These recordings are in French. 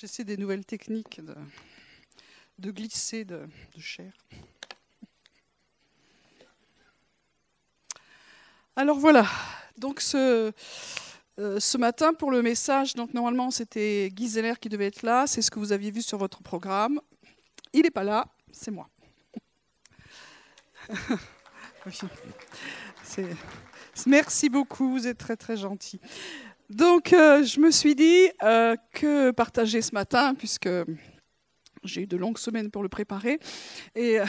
J'essaie des nouvelles techniques de, glisser de, chair. Alors voilà, donc ce, euh, ce matin pour le message, donc normalement c'était Guy Zeller qui devait être là, c'est ce que vous aviez vu sur votre programme. Il n'est pas là, c'est moi. Merci beaucoup, vous êtes très très gentil. Donc, euh, je me suis dit euh, que partager ce matin, puisque j'ai eu de longues semaines pour le préparer. Et euh,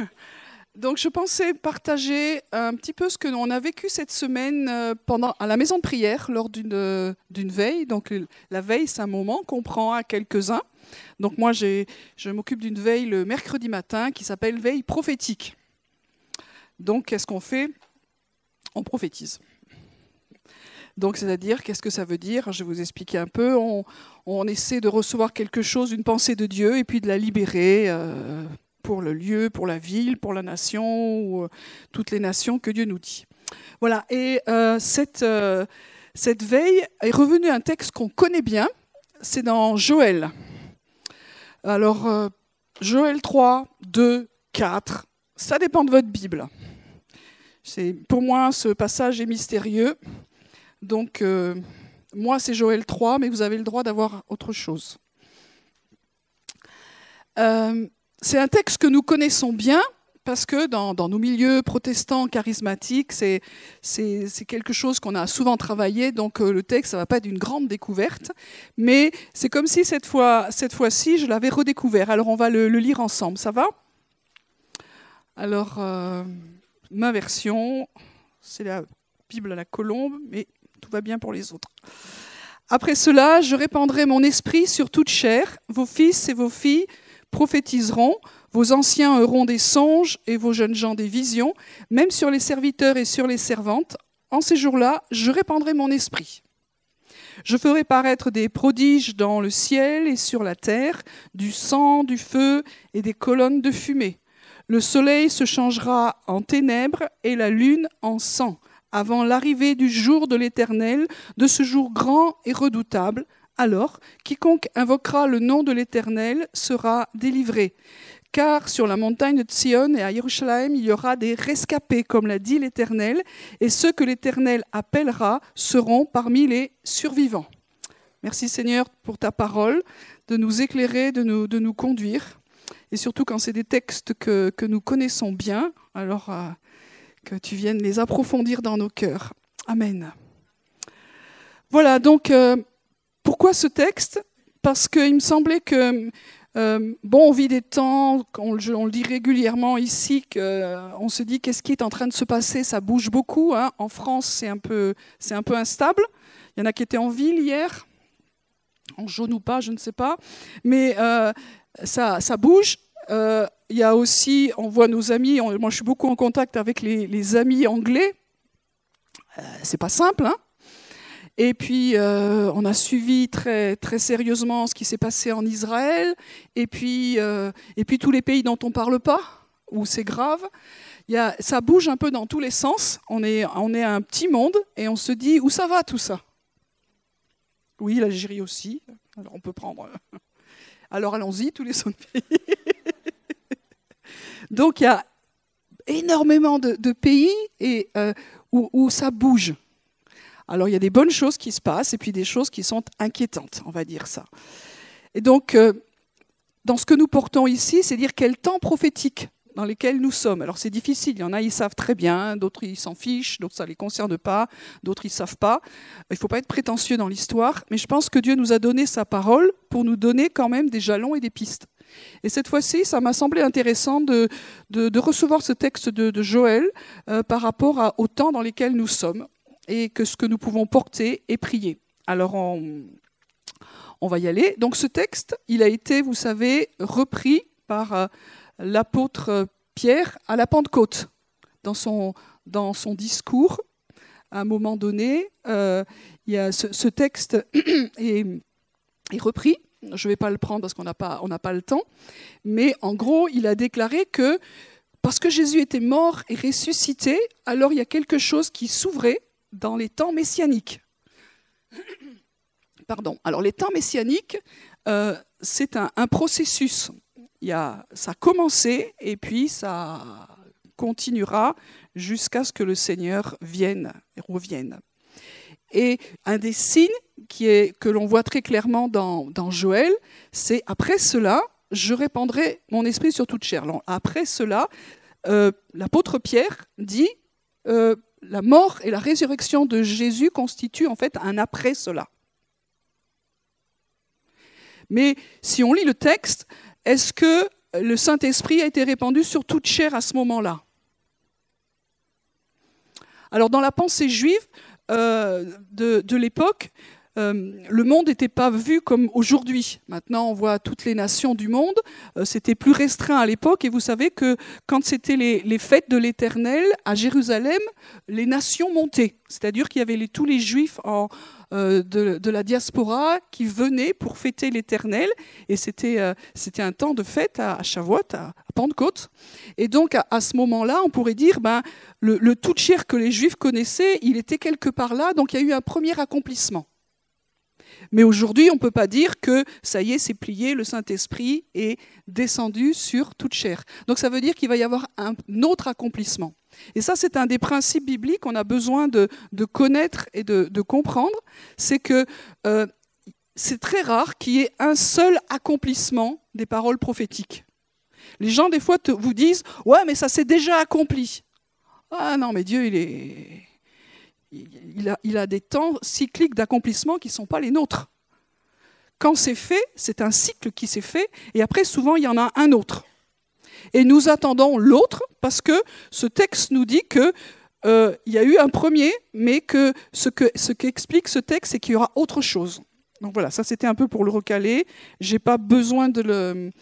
donc, je pensais partager un petit peu ce que l'on a vécu cette semaine pendant, à la maison de prière lors d'une veille. Donc, la veille, c'est un moment qu'on prend à quelques-uns. Donc, moi, je m'occupe d'une veille le mercredi matin qui s'appelle veille prophétique. Donc, qu'est-ce qu'on fait? On prophétise. Donc, c'est-à-dire, qu'est-ce que ça veut dire? Je vais vous expliquer un peu. On, essaie de recevoir quelque chose, une pensée de Dieu, et puis de la libérer euh, pour le lieu, pour la ville, pour la nation, ou euh, toutes les nations que Dieu nous dit. Voilà. Et euh, cette, cette veille est revenu un texte qu'on connaît bien. C'est dans Joël. Alors, Joël 3, 2, 4, ça dépend de votre Bible. Pour moi, ce passage est mystérieux. Donc, euh, moi, c'est Joël 3, mais vous avez le droit d'avoir autre chose. Euh, c'est un texte que nous connaissons bien parce que dans, nos milieux protestants charismatiques, c'est quelque chose qu'on a souvent travaillé, donc euh, le texte, ça ne va pas être une grande découverte, mais c'est comme si cette fois-ci, je l'avais redécouvert. Alors on va le, lire ensemble, ça va? Alors, ma version, c'est la Bible à la colombe, mais tout va bien pour les autres. Après cela, je répandrai mon esprit sur toute chair. Vos fils et vos filles prophétiseront, vos anciens auront des songes et vos jeunes gens des visions, même sur les serviteurs et sur les servantes. En ces jours-là, je répandrai mon esprit. Je ferai paraître des prodiges dans le ciel et sur la terre, du sang, du feu et des colonnes de fumée. Le soleil se changera en ténèbres et la lune en sang avant l'arrivée du jour de l'Éternel, de ce jour grand et redoutable. Alors, quiconque invoquera le nom de l'Éternel sera délivré. Car sur la montagne de Sion et à Jérusalem, il y aura des rescapés, comme l'a dit l'Éternel, et ceux que l'Éternel appellera seront parmi les survivants. Merci Seigneur pour ta parole, de nous éclairer, de nous, de nous conduire, et surtout quand c'est des textes que, que, nous connaissons bien. Alors, euh, que tu viennes les approfondir dans nos cœurs. Amen. Voilà, donc euh, pourquoi ce texte? Parce qu'il me semblait que, euh, bon, on vit des temps, on, le dit régulièrement ici, qu'on euh, se dit qu'est-ce qui est en train de se passer, ça bouge beaucoup. Hein. En France, c'est un, peu, un peu instable. Il y en a qui étaient en ville hier, en jaune ou pas, je ne sais pas. Mais ça, ça bouge. Euh, il y a aussi, on voit nos amis, moi je suis beaucoup en contact avec les, amis anglais. Euh, c'est pas simple, hein et puis, euh, on a suivi très, très sérieusement ce qui s'est passé en Israël, et puis, et puis tous les pays dont on ne parle pas, où c'est grave. Y a, ça bouge un peu dans tous les sens. On est, on est un petit monde, et on se dit, où ça va tout ça? Oui, l'Algérie aussi. Alors on peut prendre. Alors allons-y, tous les autres pays. Donc il y a énormément de, pays euh, où, ça bouge. Alors il y a des bonnes choses qui se passent et puis des choses qui sont inquiétantes, on va dire ça. Et donc, euh, dans ce que nous portons ici, c'est dire quel temps prophétique dans lequel nous sommes. Alors c'est difficile, il y en a, ils savent très bien, d'autres ils s'en fichent, d'autres ça ne les concerne pas, d'autres ils ne savent pas. Il ne faut pas être prétentieux dans l'histoire, mais je pense que Dieu nous a donné sa parole pour nous donner quand même des jalons et des pistes. Et cette fois-ci, ça m'a semblé intéressant de, de, recevoir ce texte de, Joël euh, par rapport au temps dans lequel nous sommes et que ce que nous pouvons porter et prier. Alors, on, va y aller. Donc, ce texte, il a été, vous savez, repris par euh, l'apôtre Pierre à la Pentecôte dans son, dans son discours. À un moment donné, euh, il y a ce, texte est, est repris je ne vais pas le prendre parce qu'on n'a pas, le temps. Mais en gros, il a déclaré que parce que Jésus était mort et ressuscité, alors il y a quelque chose qui s'ouvrait dans les temps messianiques. Pardon. Alors les temps messianiques, euh, c'est un, processus. Ça a commencé et puis ça continuera jusqu'à ce que le Seigneur vienne et revienne. Et un des signes que l'on voit très clairement dans, Joël, c'est après cela, je répandrai mon esprit sur toute chair. Après cela, euh, l'apôtre Pierre dit euh, la mort et la résurrection de Jésus constituent en fait un après cela. Mais si on lit le texte, est-ce que le Saint-Esprit a été répandu sur toute chair à ce moment-là? Alors dans la pensée juive euh, de, l'époque, euh, le monde n'était pas vu comme aujourd'hui. Maintenant, on voit toutes les nations du monde. Euh, c'était plus restreint à l'époque. Et vous savez que quand c'était les, fêtes de l'Éternel à Jérusalem, les nations montaient. C'est-à-dire qu'il y avait tous les Juifs en, euh, de, la diaspora qui venaient pour fêter l'Éternel. Et c'était un temps de fête à, Shavuot, à, Pentecôte. Et donc, à, ce moment-là, on pourrait dire, ben, le, le tout cher que les Juifs connaissaient, il était quelque part là. Donc, il y a eu un premier accomplissement. Mais aujourd'hui, on ne peut pas dire que ça y est, c'est plié, le Saint-Esprit est descendu sur toute chair. Donc ça veut dire qu'il va y avoir un autre accomplissement. Et ça, c'est un des principes bibliques qu'on a besoin de, connaître et de, comprendre. C'est que euh, c'est très rare qu'il y ait un seul accomplissement des paroles prophétiques. Les gens, des fois, vous disent Ouais, mais ça s'est déjà accompli. Ah non, mais Dieu, il est il a, des temps cycliques d'accomplissement qui ne sont pas les nôtres. Quand c'est fait, c'est un cycle qui s'est fait, et après, souvent, il y en a un autre. Et nous attendons l'autre parce que ce texte nous dit qu'il euh, y a eu un premier, mais que ce qu'explique ce, texte, c'est qu'il y aura autre chose. Donc voilà, ça c'était un peu pour le recaler. Je n'ai pas besoin de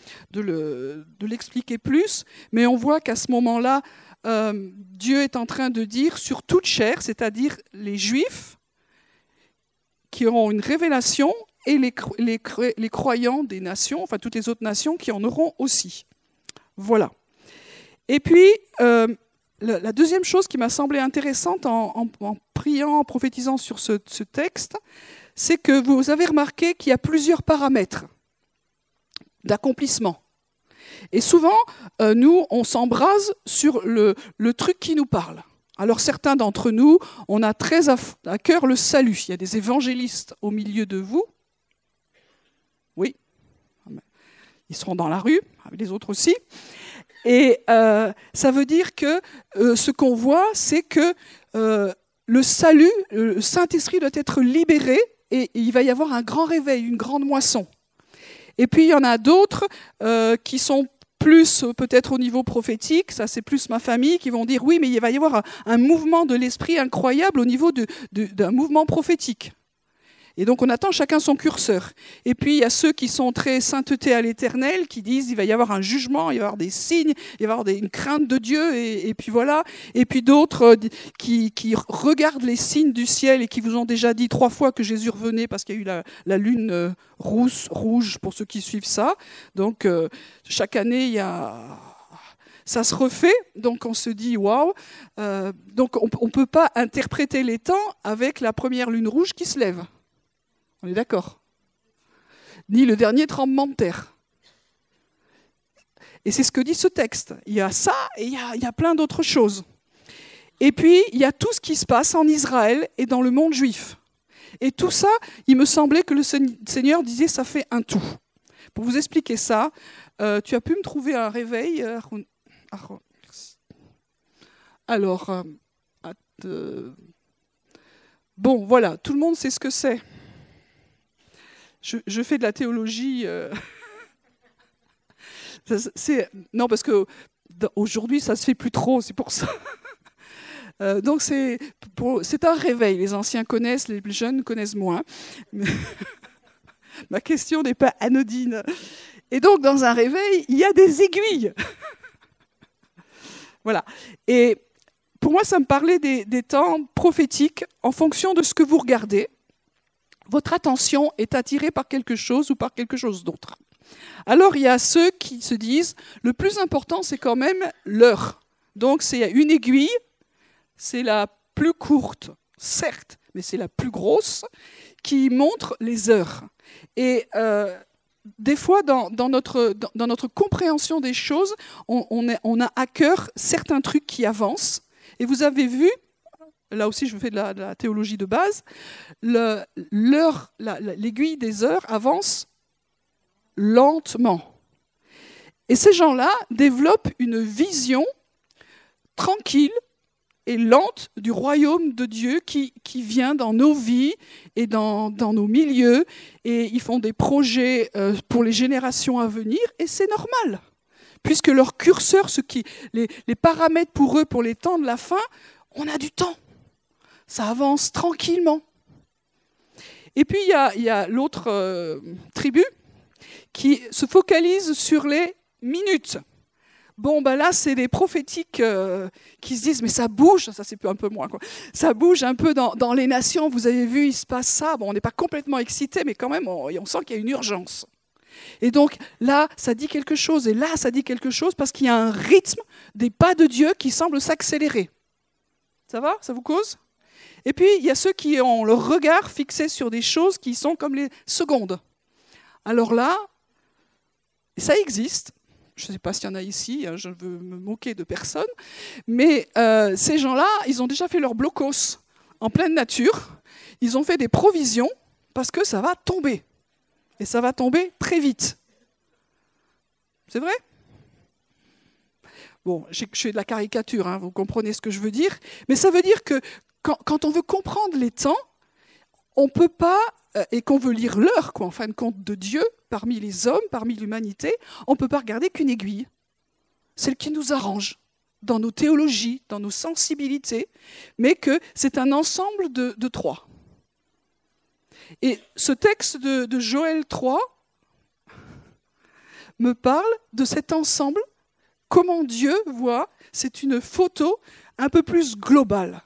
l'expliquer plus, mais on voit qu'à ce moment-là, euh, Dieu est en train de dire sur toute chair, c'est-à-dire les Juifs qui auront une révélation et les, croyants des nations, enfin toutes les autres nations qui en auront aussi. Voilà. Et puis, euh, la, deuxième chose qui m'a semblé intéressante en, priant, en prophétisant sur ce, texte, c'est que vous avez remarqué qu'il y a plusieurs paramètres d'accomplissement. Et souvent, euh, nous, on s'embrase sur le, truc qui nous parle. Alors certains d'entre nous, on a très à, cœur le salut. Il y a des évangélistes au milieu de vous. Oui, ils seront dans la rue, les autres aussi. Et euh, ça veut dire que euh, ce qu'on voit, c'est que le salut, le Saint-Esprit doit être libéré et il va y avoir un grand réveil, une grande moisson. Et puis il y en a d'autres euh, qui sont plus euh, peut-être au niveau prophétique, ça c'est plus ma famille, qui vont dire oui, mais il va y avoir un, mouvement de l'esprit incroyable au niveau d'un mouvement prophétique. Et donc on attend chacun son curseur. Et puis il y a ceux qui sont très sainteté à l'éternel, qui disent il va y avoir un jugement, il va y avoir des signes, il va y avoir une crainte de Dieu, et, puis voilà. Et puis d'autres euh, qui, regardent les signes du ciel et qui vous ont déjà dit trois fois que Jésus revenait parce qu'il y a eu la, lune euh, rouge pour ceux qui suivent ça. Donc euh, chaque année il y a ça se refait, donc on se dit waouh. donc on ne peut pas interpréter les temps avec la première lune rouge qui se lève. On est d'accord Ni le dernier tremblement de terre. Et c'est ce que dit ce texte. Il y a ça et il y a, plein d'autres choses. Et puis, il y a tout ce qui se passe en Israël et dans le monde juif. Et tout ça, il me semblait que le Seigneur disait, ça fait un tout. Pour vous expliquer ça, euh, tu as pu me trouver un réveil. Euh, Alors, euh, bon, voilà, tout le monde sait ce que c'est je, fais de la théologie. Euh, non, parce que aujourd'hui, ça se fait plus trop, c'est pour ça. Euh, donc c'est un réveil. Les anciens connaissent, les plus jeunes connaissent moins. Ma question n'est pas anodine. Et donc dans un réveil, il y a des aiguilles. voilà. Et pour moi, ça me parlait des temps prophétiques en fonction de ce que vous regardez votre attention est attirée par quelque chose ou par quelque chose d'autre. Alors il y a ceux qui se disent, le plus important c'est quand même l'heure. Donc c'est une aiguille, c'est la plus courte, certes, mais c'est la plus grosse, qui montre les heures. Et euh, des fois, dans, notre, compréhension des choses, on, on, a à cœur certains trucs qui avancent. Et vous avez vu, là aussi je fais de la, théologie de base, l'aiguille des heures avance lentement. Et ces gens-là développent une vision tranquille et lente du royaume de Dieu qui, vient dans nos vies et dans, dans, nos milieux. Et ils font des projets euh, pour les générations à venir, et c'est normal. Puisque leur curseur, ce qui, les, les paramètres pour eux, pour les temps de la fin, on a du temps. Ça avance tranquillement. Et puis il y a, l'autre euh, tribu qui se focalise sur les minutes. Bon, ben là, c'est les prophétiques euh, qui se disent, mais ça bouge, ça c'est un peu moins, ça bouge un peu dans, les nations, vous avez vu, il se passe ça, bon, on n'est pas complètement excité, mais quand même, on sent qu'il y a une urgence. Et donc là, ça dit quelque chose, et là, ça dit quelque chose parce qu'il y a un rythme des pas de Dieu qui semble s'accélérer. Ça va? Ça vous cause? Et puis, il y a ceux qui ont le regard fixé sur des choses qui sont comme les secondes. Alors là, ça existe, je ne sais pas s'il y en a ici, hein, je ne veux me moquer de personne, mais euh, ces gens-là, ils ont déjà fait leur blocos en pleine nature, ils ont fait des provisions parce que ça va tomber. Et ça va tomber très vite. C'est vrai? Bon, je suis de la caricature, hein, vous comprenez ce que je veux dire, mais ça veut dire que quand, on veut comprendre les temps, on ne peut pas, euh, et qu'on veut lire l'heure, quoi, en fin de compte, de Dieu, parmi les hommes, parmi l'humanité, on ne peut pas regarder qu'une aiguille, celle qui nous arrange dans nos théologies, dans nos sensibilités, mais que c'est un ensemble de, trois. Et ce texte de, de Joël 3 me parle de cet ensemble, comment Dieu voit, c'est une photo un peu plus globale.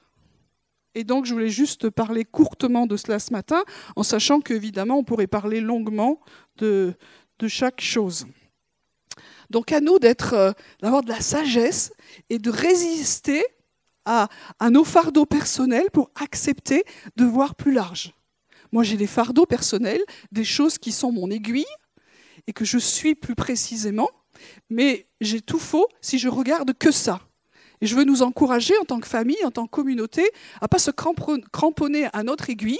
Et donc, je voulais juste parler courtement de cela ce matin, en sachant qu'évidemment, on pourrait parler longuement de, chaque chose. Donc, à nous d'être, euh, d'avoir de la sagesse et de résister à, à nos fardeaux personnels pour accepter de voir plus large. Moi, j'ai des fardeaux personnels, des choses qui sont mon aiguille et que je suis plus précisément, mais j'ai tout faux si je regarde que ça. Et je veux nous encourager en tant que famille, en tant que communauté, à pas se cramponner à notre aiguille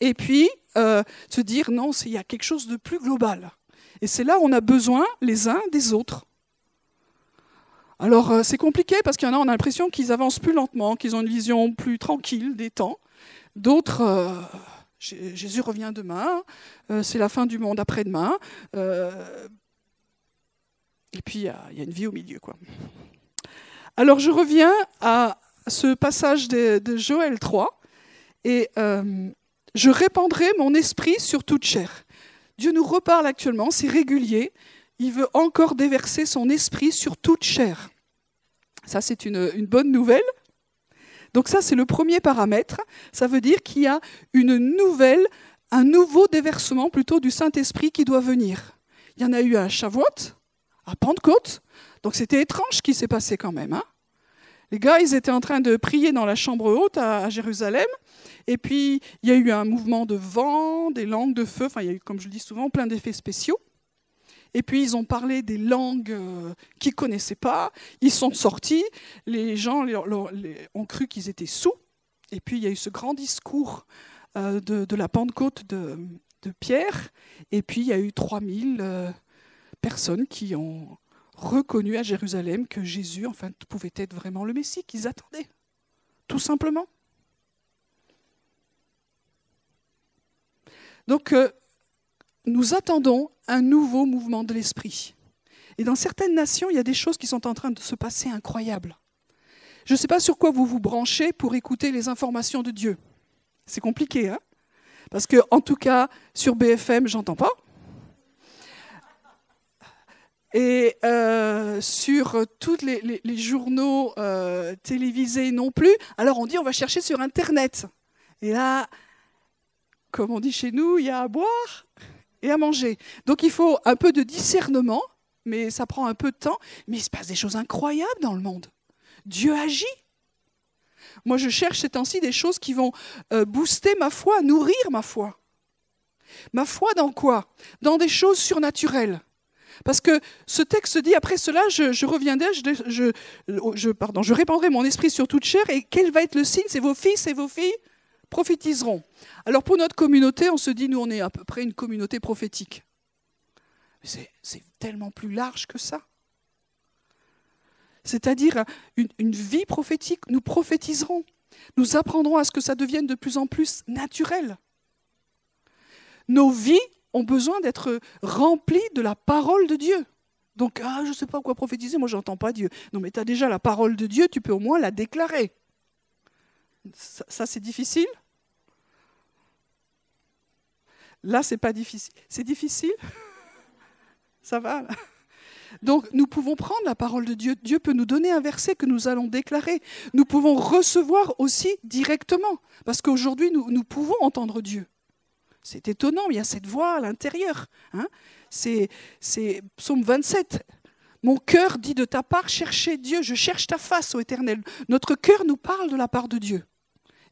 et puis euh, se dire non, il y a quelque chose de plus global. Et c'est là où on a besoin les uns des autres. Alors euh, c'est compliqué parce qu'il y en a, on a l'impression qu'ils avancent plus lentement, qu'ils ont une vision plus tranquille des temps. D'autres, euh, Jésus revient demain, c'est la fin du monde après-demain. et puis il y, y, a une vie au milieu, quoi. Alors je reviens à ce passage de, Joël 3 et euh, je répandrai mon esprit sur toute chair. Dieu nous reparle actuellement, c'est régulier. Il veut encore déverser son esprit sur toute chair. Ça, c'est une, bonne nouvelle. Donc ça, c'est le premier paramètre. Ça veut dire qu'il y a une nouvelle, un nouveau déversement plutôt du Saint-Esprit qui doit venir. Il y en a eu à Shavuot, à Pentecôte, donc c'était étrange ce qui s'est passé quand même. Hein. les gars, ils étaient en train de prier dans la chambre haute à, Jérusalem. Et puis, il y a eu un mouvement de vent, des langues de feu. Enfin, il y a eu, comme je le dis souvent, plein d'effets spéciaux. Et puis, ils ont parlé des langues euh, qu'ils ne connaissaient pas. Ils sont sortis. Les gens ont cru qu'ils étaient sous. Et puis, il y a eu ce grand discours euh, de, la Pentecôte de, Pierre. Et puis, il y a eu 3000 euh, personnes qui ont reconnu à Jérusalem que Jésus, enfin, pouvait être vraiment le Messie qu'ils attendaient. Tout simplement. Donc, euh, nous attendons un nouveau mouvement de l'esprit. Et dans certaines nations, il y a des choses qui sont en train de se passer incroyables. Je ne sais pas sur quoi vous vous branchez pour écouter les informations de Dieu. C'est compliqué, hein? Parce que, en tout cas, sur BFM, j'entends pas. Et euh, sur tous les, journaux euh, télévisés non plus. Alors on dit on va chercher sur Internet. Et là, comme on dit chez nous, il y a à boire et à manger. Donc il faut un peu de discernement, mais ça prend un peu de temps. Mais il se passe des choses incroyables dans le monde. Dieu agit. Moi, je cherche ces temps-ci des choses qui vont euh, booster ma foi, nourrir ma foi. Ma foi dans quoi? Dans des choses surnaturelles. Parce que ce texte dit, après cela, je, reviendrai, je, pardon, je répandrai mon esprit sur toute chair, et quel va être le signe? C'est vos fils et vos filles prophétiseront. Alors pour notre communauté, on se dit, nous, on est à peu près une communauté prophétique. C'est tellement plus large que ça. C'est-à-dire une, une, vie prophétique. Nous prophétiserons. Nous apprendrons à ce que ça devienne de plus en plus naturel. Nos vies ont besoin d'être remplies de la parole de Dieu. Donc, ah, je ne sais pas quoi prophétiser, moi, je n'entends pas Dieu. Non, mais tu as déjà la parole de Dieu, tu peux au moins la déclarer. Ça, c'est difficile? Là, c'est pas difficile. C'est difficile? Ça va donc nous pouvons prendre la parole de Dieu. Dieu peut nous donner un verset que nous allons déclarer. Nous pouvons recevoir aussi directement, parce qu'aujourd'hui, nous, pouvons entendre Dieu. C'est étonnant, il y a cette voix à l'intérieur. Hein. c'est, psaume 27. Mon cœur dit de ta part, cherchez Dieu, je cherche ta face, ô Éternel. Notre cœur nous parle de la part de Dieu.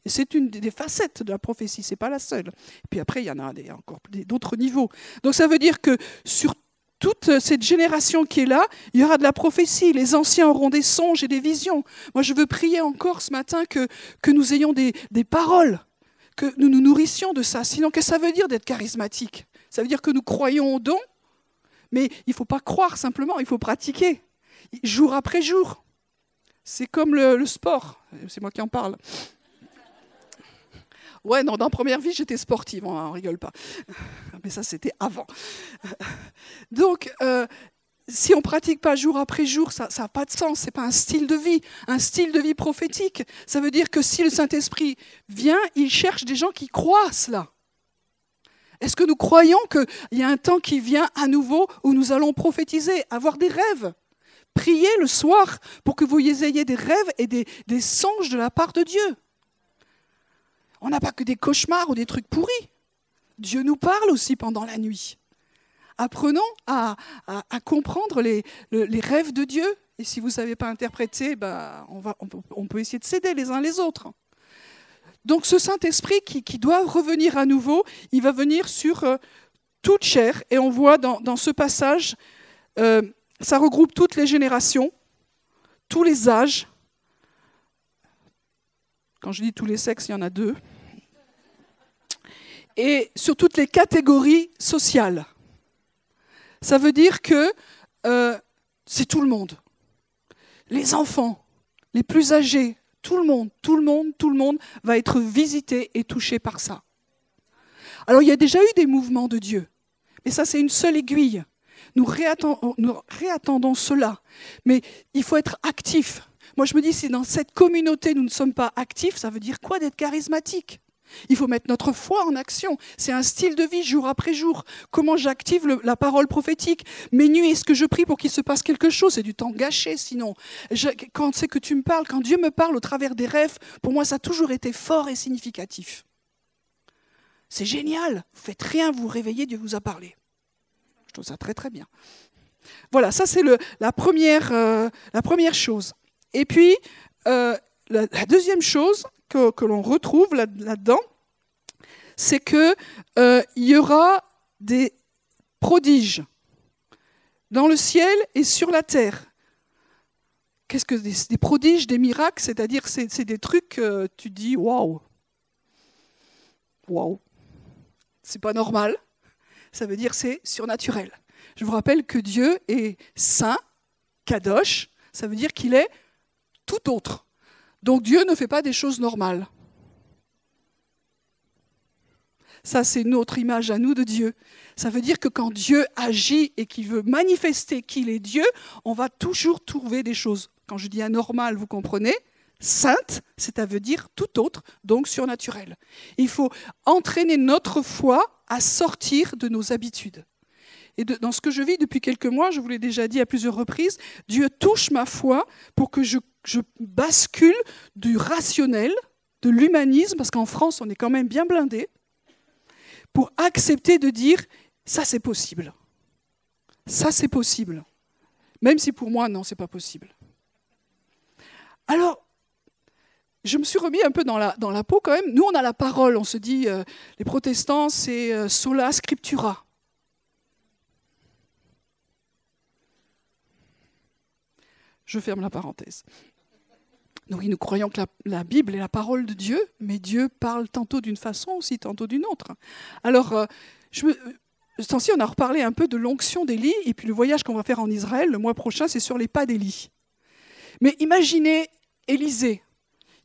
Et c'est une des facettes de la prophétie, c'est pas la seule. Puis après, il y en a encore d'autres niveaux. Donc ça veut dire que sur toute cette génération qui est là, il y aura de la prophétie. Les anciens auront des songes et des visions. Moi, je veux prier encore ce matin que, nous ayons des paroles que nous nous nourrissions de ça. Sinon, qu'est-ce que ça veut dire d'être charismatique? Ça veut dire que nous croyons au don, mais il ne faut pas croire simplement, il faut pratiquer, jour après jour. C'est comme le, sport, c'est moi qui en parle. Ouais, non, dans première vie, j'étais sportive, on ne rigole pas. Mais ça, c'était avant. Donc, euh, si on ne pratique pas jour après jour, ça n'a pas de sens, ce n'est pas un style de vie, un style de vie prophétique. Ça veut dire que si le Saint-Esprit vient, il cherche des gens qui croient cela. Est-ce que nous croyons qu'il y a un temps qui vient à nouveau où nous allons prophétiser, avoir des rêves? Priez le soir pour que vous ayez des rêves et des, des songes de la part de Dieu. On n'a pas que des cauchemars ou des trucs pourris. Dieu nous parle aussi pendant la nuit apprenons à, comprendre les, rêves de Dieu. Et si vous ne savez pas interpréter, ben, on, peut essayer de s'aider les uns les autres. Donc ce Saint-Esprit qui, doit revenir à nouveau, il va venir sur euh, toute chair. Et on voit dans, ce passage, euh, ça regroupe toutes les générations, tous les âges. Quand je dis tous les sexes, il y en a deux. Et sur toutes les catégories sociales. Ça veut dire que euh, c'est tout le monde. Les enfants, les plus âgés, tout le monde, tout le monde, tout le monde va être visité et touché par ça. Alors il y a déjà eu des mouvements de Dieu, mais ça c'est une seule aiguille. Nous réattendons, nous réattendons cela, mais il faut être actif. Moi je me dis, si dans cette communauté nous ne sommes pas actifs, ça veut dire quoi d'être charismatique? Il faut mettre notre foi en action. C'est un style de vie jour après jour. Comment j'active la parole prophétique? Mes nuits, est-ce que je prie pour qu'il se passe quelque chose? C'est du temps gâché sinon. quand c'est que tu me parles, quand Dieu me parle au travers des rêves, pour moi ça a toujours été fort et significatif. C'est génial. Vous faites rien, vous réveillez, Dieu vous a parlé. Je trouve ça très très bien. Voilà, ça c'est la, première, euh, la chose. Et puis, euh, la, deuxième chose que, l'on retrouve là-dedans, c'est qu'il euh, y aura des prodiges dans le ciel et sur la terre. Qu'est-ce que des, prodiges, des miracles C'est-à-dire, c'est des trucs, que tu dis, waouh, waouh, c'est pas normal. Ça veut dire c'est surnaturel. Je vous rappelle que Dieu est saint, kadosh, ça veut dire qu'il est tout autre. Donc Dieu ne fait pas des choses normales. Ça, c'est notre image à nous de Dieu. Ça veut dire que quand Dieu agit et qu'il veut manifester qu'il est Dieu, on va toujours trouver des choses. Quand je dis anormal, vous comprenez Sainte, c'est à dire tout autre, donc surnaturel. Il faut entraîner notre foi à sortir de nos habitudes. Et dans ce que je vis depuis quelques mois, je vous l'ai déjà dit à plusieurs reprises, Dieu touche ma foi pour que je, bascule du rationnel, de l'humanisme, parce qu'en France, on est quand même bien blindé, pour accepter de dire, ça c'est possible. Ça c'est possible. Même si pour moi, non, c'est pas possible. Alors, je me suis remis un peu dans la, peau quand même. Nous, on a la parole. On se dit, euh, les protestants, c'est euh, sola scriptura. Je ferme la parenthèse. Nous croyons que la, Bible est la parole de Dieu, mais Dieu parle tantôt d'une façon aussi, tantôt d'une autre. Alors, euh, je me, on a reparlé un peu de l'onction d'Élie, et puis le voyage qu'on va faire en Israël le mois prochain, c'est sur les pas d'Élie. Mais imaginez Élisée,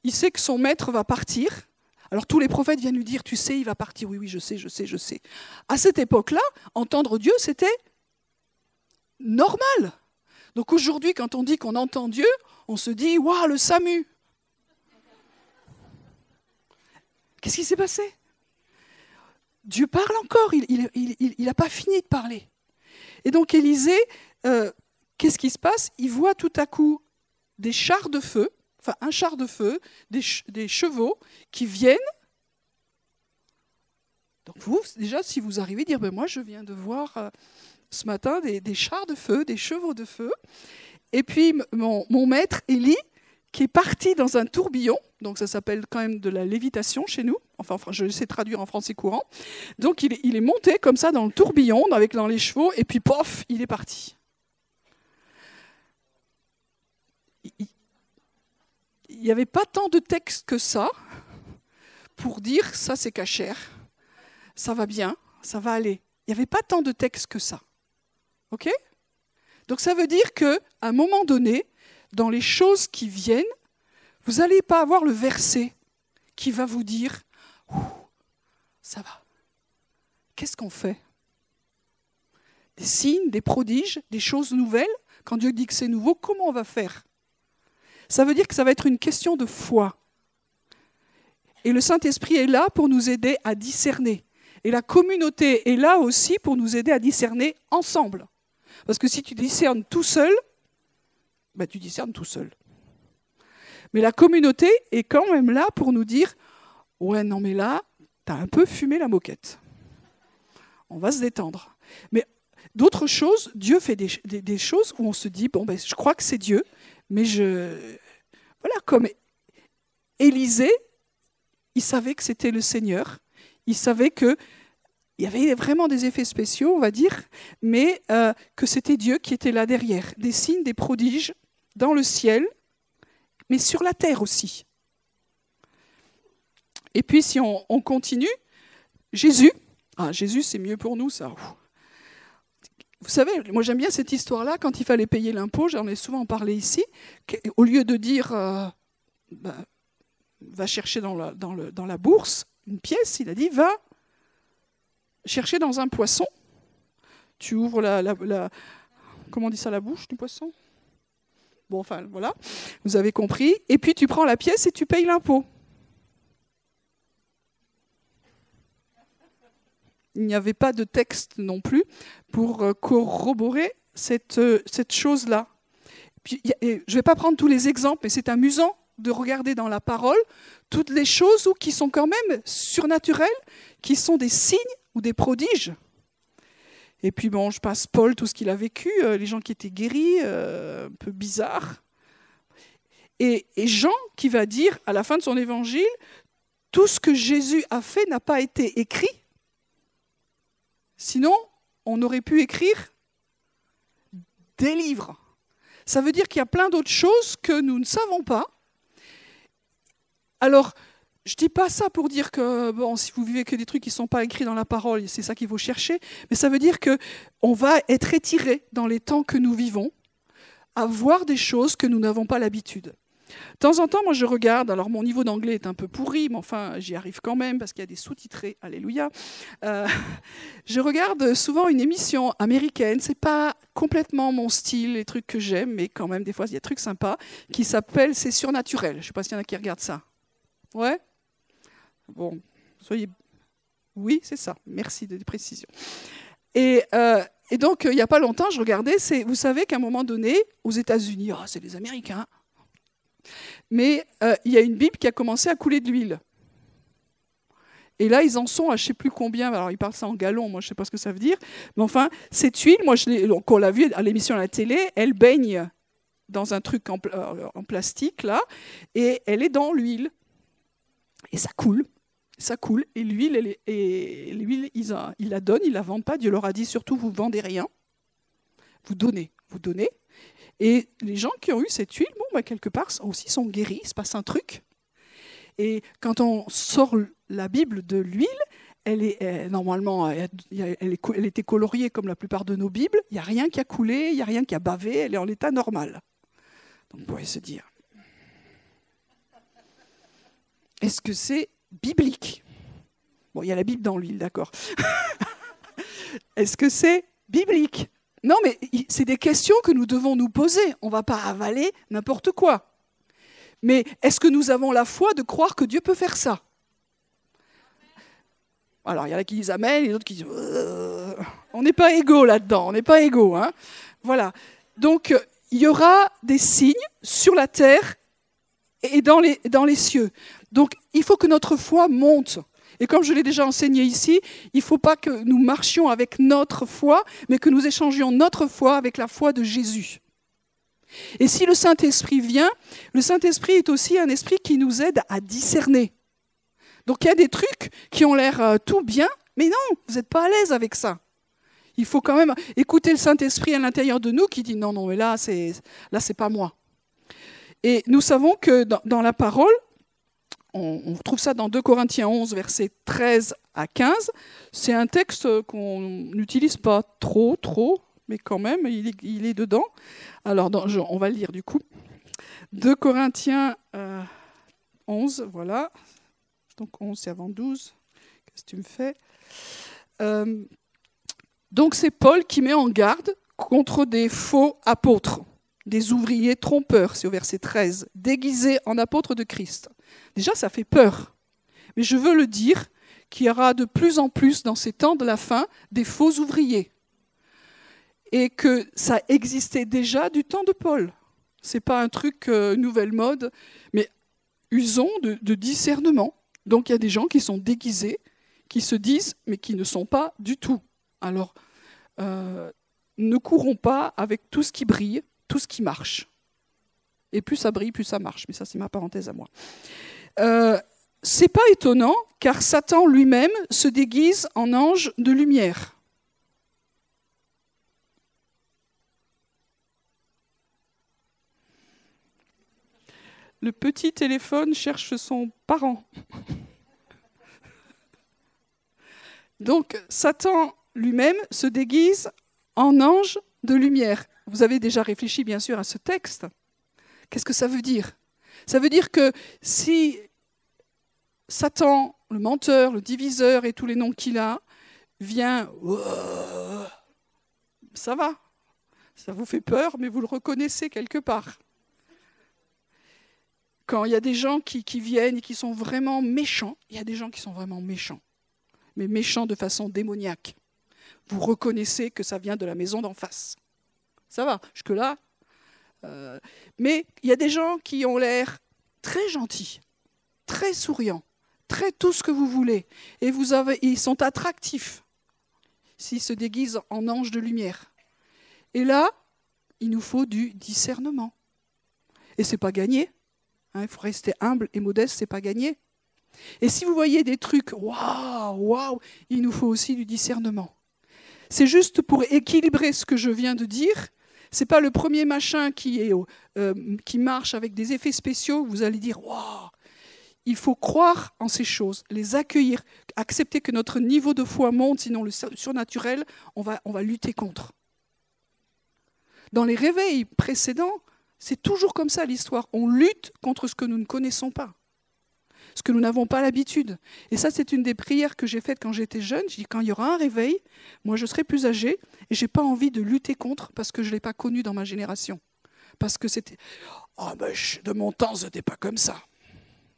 il sait que son maître va partir. Alors tous les prophètes viennent lui dire, tu sais, il va partir. Oui, oui, je sais, je sais, je sais. À cette époque-là, entendre Dieu, c'était normal. Donc aujourd'hui, quand on dit qu'on entend Dieu, on se dit, waouh, le SAMU. Qu'est-ce qui s'est passé? Dieu parle encore, il n'a pas fini de parler. Et donc Élisée, euh, qu'est-ce qui se passe? Il voit tout à coup des chars de feu enfin un char de feu, des, chevaux qui viennent. Donc vous, déjà, si vous arrivez, dire, ben moi je viens de voir euh, ce matin des, chars de feu, des chevaux de feu. Et puis mon, maître, Élie, qui est parti dans un tourbillon, donc ça s'appelle quand même de la lévitation chez nous, enfin je sais traduire en français courant. Donc il, est monté comme ça dans le tourbillon avec dans les chevaux, et puis pof, il est parti. il n'y avait pas tant de textes que ça pour dire ça c'est cachère, ça va bien, ça va aller. Il n'y avait pas tant de textes que ça. OK? Donc ça veut dire qu'à un moment donné, dans les choses qui viennent, vous n'allez pas avoir le verset qui va vous dire ça va. Qu'est-ce qu'on fait? Des signes, des prodiges, des choses nouvelles Quand Dieu dit que c'est nouveau, comment on va faire? Ça veut dire que ça va être une question de foi. Et le Saint-Esprit est là pour nous aider à discerner. Et la communauté est là aussi pour nous aider à discerner ensemble. Parce que si tu discernes tout seul, bah tu discernes tout seul. Mais la communauté est quand même là pour nous dire Ouais, non, mais là, tu as un peu fumé la moquette. On va se détendre. Mais d'autres choses, Dieu fait des, des, choses où on se dit Bon, ben, je crois que c'est Dieu, mais je. Voilà, comme Élisée, il savait que c'était le Seigneur. Il savait que. Il y avait vraiment des effets spéciaux, on va dire, mais euh, que c'était Dieu qui était là derrière. Des signes, des prodiges dans le ciel, mais sur la terre aussi. Et puis, si on, on continue, Jésus, ah, Jésus, c'est mieux pour nous, ça. Vous savez, moi j'aime bien cette histoire-là, quand il fallait payer l'impôt, j'en ai souvent parlé ici, au lieu de dire euh, bah, va chercher dans la bourse une pièce, il a dit va chercher dans un poisson. Tu ouvres la, comment dit ça, la bouche du poisson? Bon, enfin voilà, vous avez compris. Et puis tu prends la pièce et tu payes l'impôt. il n'y avait pas de texte non plus pour euh, corroborer cette, euh, cette chose-là. je ne vais pas prendre tous les exemples, mais c'est amusant de regarder dans la parole toutes les choses qui sont quand même surnaturelles, qui sont des signes ou des prodiges. Et puis bon, je passe Paul, tout ce qu'il a vécu, euh, les gens qui étaient guéris, un peu bizarres. Et, et Jean qui va dire à la fin de son évangile, tout ce que Jésus a fait n'a pas été écrit Sinon, on aurait pu écrire des livres. Ça veut dire qu'il y a plein d'autres choses que nous ne savons pas. Alors, je ne dis pas ça pour dire que si vous vivez que des trucs qui ne sont pas écrits dans la parole, c'est ça qu'il faut chercher, mais ça veut dire qu'on va être étiré dans les temps que nous vivons à voir des choses que nous n'avons pas l'habitude. De temps en temps, moi, je regarde. Alors, mon niveau d'anglais est un peu pourri, mais enfin, j'y arrive quand même parce qu'il y a des sous-titrés. Alléluia. Euh, je regarde souvent une émission américaine. C'est pas complètement mon style, les trucs que j'aime, mais quand même, des fois, il y a des trucs sympas qui s'appellent C'est surnaturel. Je sais pas s'il y en a qui regardent ça. Ouais? Bon, soyez. Oui, c'est ça. Merci des précisions. Et, euh, donc, il n'y a pas longtemps, je regardais. Vous savez qu'à un moment donné, aux États-Unis, oh, c'est les Américains mais euh, il y a une Bible qui a commencé à couler de l'huile. Et là, ils en sont à je ne sais plus combien. Alors, ils parlent ça en gallons, moi, je ne sais pas ce que ça veut dire. Mais enfin, cette huile, moi, je on l'a vu à l'émission à la télé, elle baigne dans un truc en, plastique, là, et elle est dans l'huile. Et ça coule. Ça coule. Et l'huile, ils, la donnent, ils ne la vendent pas. Dieu leur a dit surtout, vous vendez rien. Vous donnez. Vous donnez. Et les gens qui ont eu cette huile, bon, bah, quelque part, aussi sont guéris, il se passe un truc. Et quand on sort la Bible de l'huile, elle est normalement, elle, elle, était coloriée comme la plupart de nos Bibles. Il n'y a rien qui a coulé, il n'y a rien qui a bavé, elle est en état normal. Donc on pourrait se dire, est-ce que c'est biblique Bon, il y a la Bible dans l'huile, d'accord. est-ce que c'est biblique? Non, mais c'est des questions que nous devons nous poser. On ne va pas avaler n'importe quoi. Mais est-ce que nous avons la foi de croire que Dieu peut faire ça? Alors, il y en a qui disent Amen, et d'autres qui disent euh, On n'est pas égaux là-dedans, on n'est pas égaux. Hein voilà. Donc, il y aura des signes sur la terre et dans les, dans les cieux. Donc, il faut que notre foi monte. Et comme je l'ai déjà enseigné ici, il ne faut pas que nous marchions avec notre foi, mais que nous échangions notre foi avec la foi de Jésus. Et si le Saint-Esprit vient, le Saint-Esprit est aussi un esprit qui nous aide à discerner. Donc il y a des trucs qui ont l'air euh, tout bien, mais non, vous n'êtes pas à l'aise avec ça. Il faut quand même écouter le Saint-Esprit à l'intérieur de nous qui dit non, non, mais là, c'est là, c'est pas moi. Et nous savons que dans la parole, on, trouve ça dans 2 Corinthiens 11, versets 13 à 15. C'est un texte qu'on n'utilise pas trop, trop, mais quand même, il est, dedans. Alors, on va le lire du coup. 2 Corinthiens 11, euh, voilà. Donc 11, c'est avant 12. Qu'est-ce que tu me fais? Euh, Donc c'est Paul qui met en garde contre des faux apôtres, des ouvriers trompeurs, c'est au verset 13, déguisés en apôtres de Christ. Déjà, ça fait peur. Mais je veux le dire qu'il y aura de plus en plus dans ces temps de la fin des faux ouvriers. Et que ça existait déjà du temps de Paul. Ce n'est pas un truc euh, nouvelle mode, mais usons de, discernement. Donc il y a des gens qui sont déguisés, qui se disent, mais qui ne sont pas du tout. Alors, euh, ne courons pas avec tout ce qui brille, tout ce qui marche. Et plus ça brille, plus ça marche. Mais ça, c'est ma parenthèse à moi. Euh, c'est pas étonnant, car Satan lui-même se déguise en ange de lumière. Le petit téléphone cherche son parent. Donc Satan lui-même se déguise en ange de lumière. Vous avez déjà réfléchi bien sûr à ce texte. Qu'est-ce que ça veut dire? Ça veut dire que si Satan, le menteur, le diviseur et tous les noms qu'il a, vient, ça va, ça vous fait peur, mais vous le reconnaissez quelque part. Quand il y a des gens qui, viennent et qui sont vraiment méchants, il y a des gens qui sont vraiment méchants, mais méchants de façon démoniaque. Vous reconnaissez que ça vient de la maison d'en face. Ça va, jusque-là. Euh, mais il y a des gens qui ont l'air très gentils, très souriants, très tout ce que vous voulez. Et vous avez, ils sont attractifs s'ils se déguisent en anges de lumière. Et là, il nous faut du discernement. Et c'est pas gagné. Hein, il faut rester humble et modeste, c'est pas gagné. Et si vous voyez des trucs, waouh, waouh, il nous faut aussi du discernement. C'est juste pour équilibrer ce que je viens de dire. C'est pas le premier machin euh, qui marche avec des effets spéciaux. Vous allez dire, waouh, il faut croire en ces choses, les accueillir, accepter que notre niveau de foi monte, sinon le surnaturel, on va, on va lutter contre. Dans les réveils précédents, c'est toujours comme ça l'histoire. On lutte contre ce que nous ne connaissons pas, ce que nous n'avons pas l'habitude. Et ça, c'est une des prières que j'ai faites quand j'étais jeune. Je dis, quand il y aura un réveil, moi je serai plus âgé et je n'ai pas envie de lutter contre parce que je ne l'ai pas connu dans ma génération. Parce que c'était, oh, ben, de mon temps, ce n'était pas comme ça.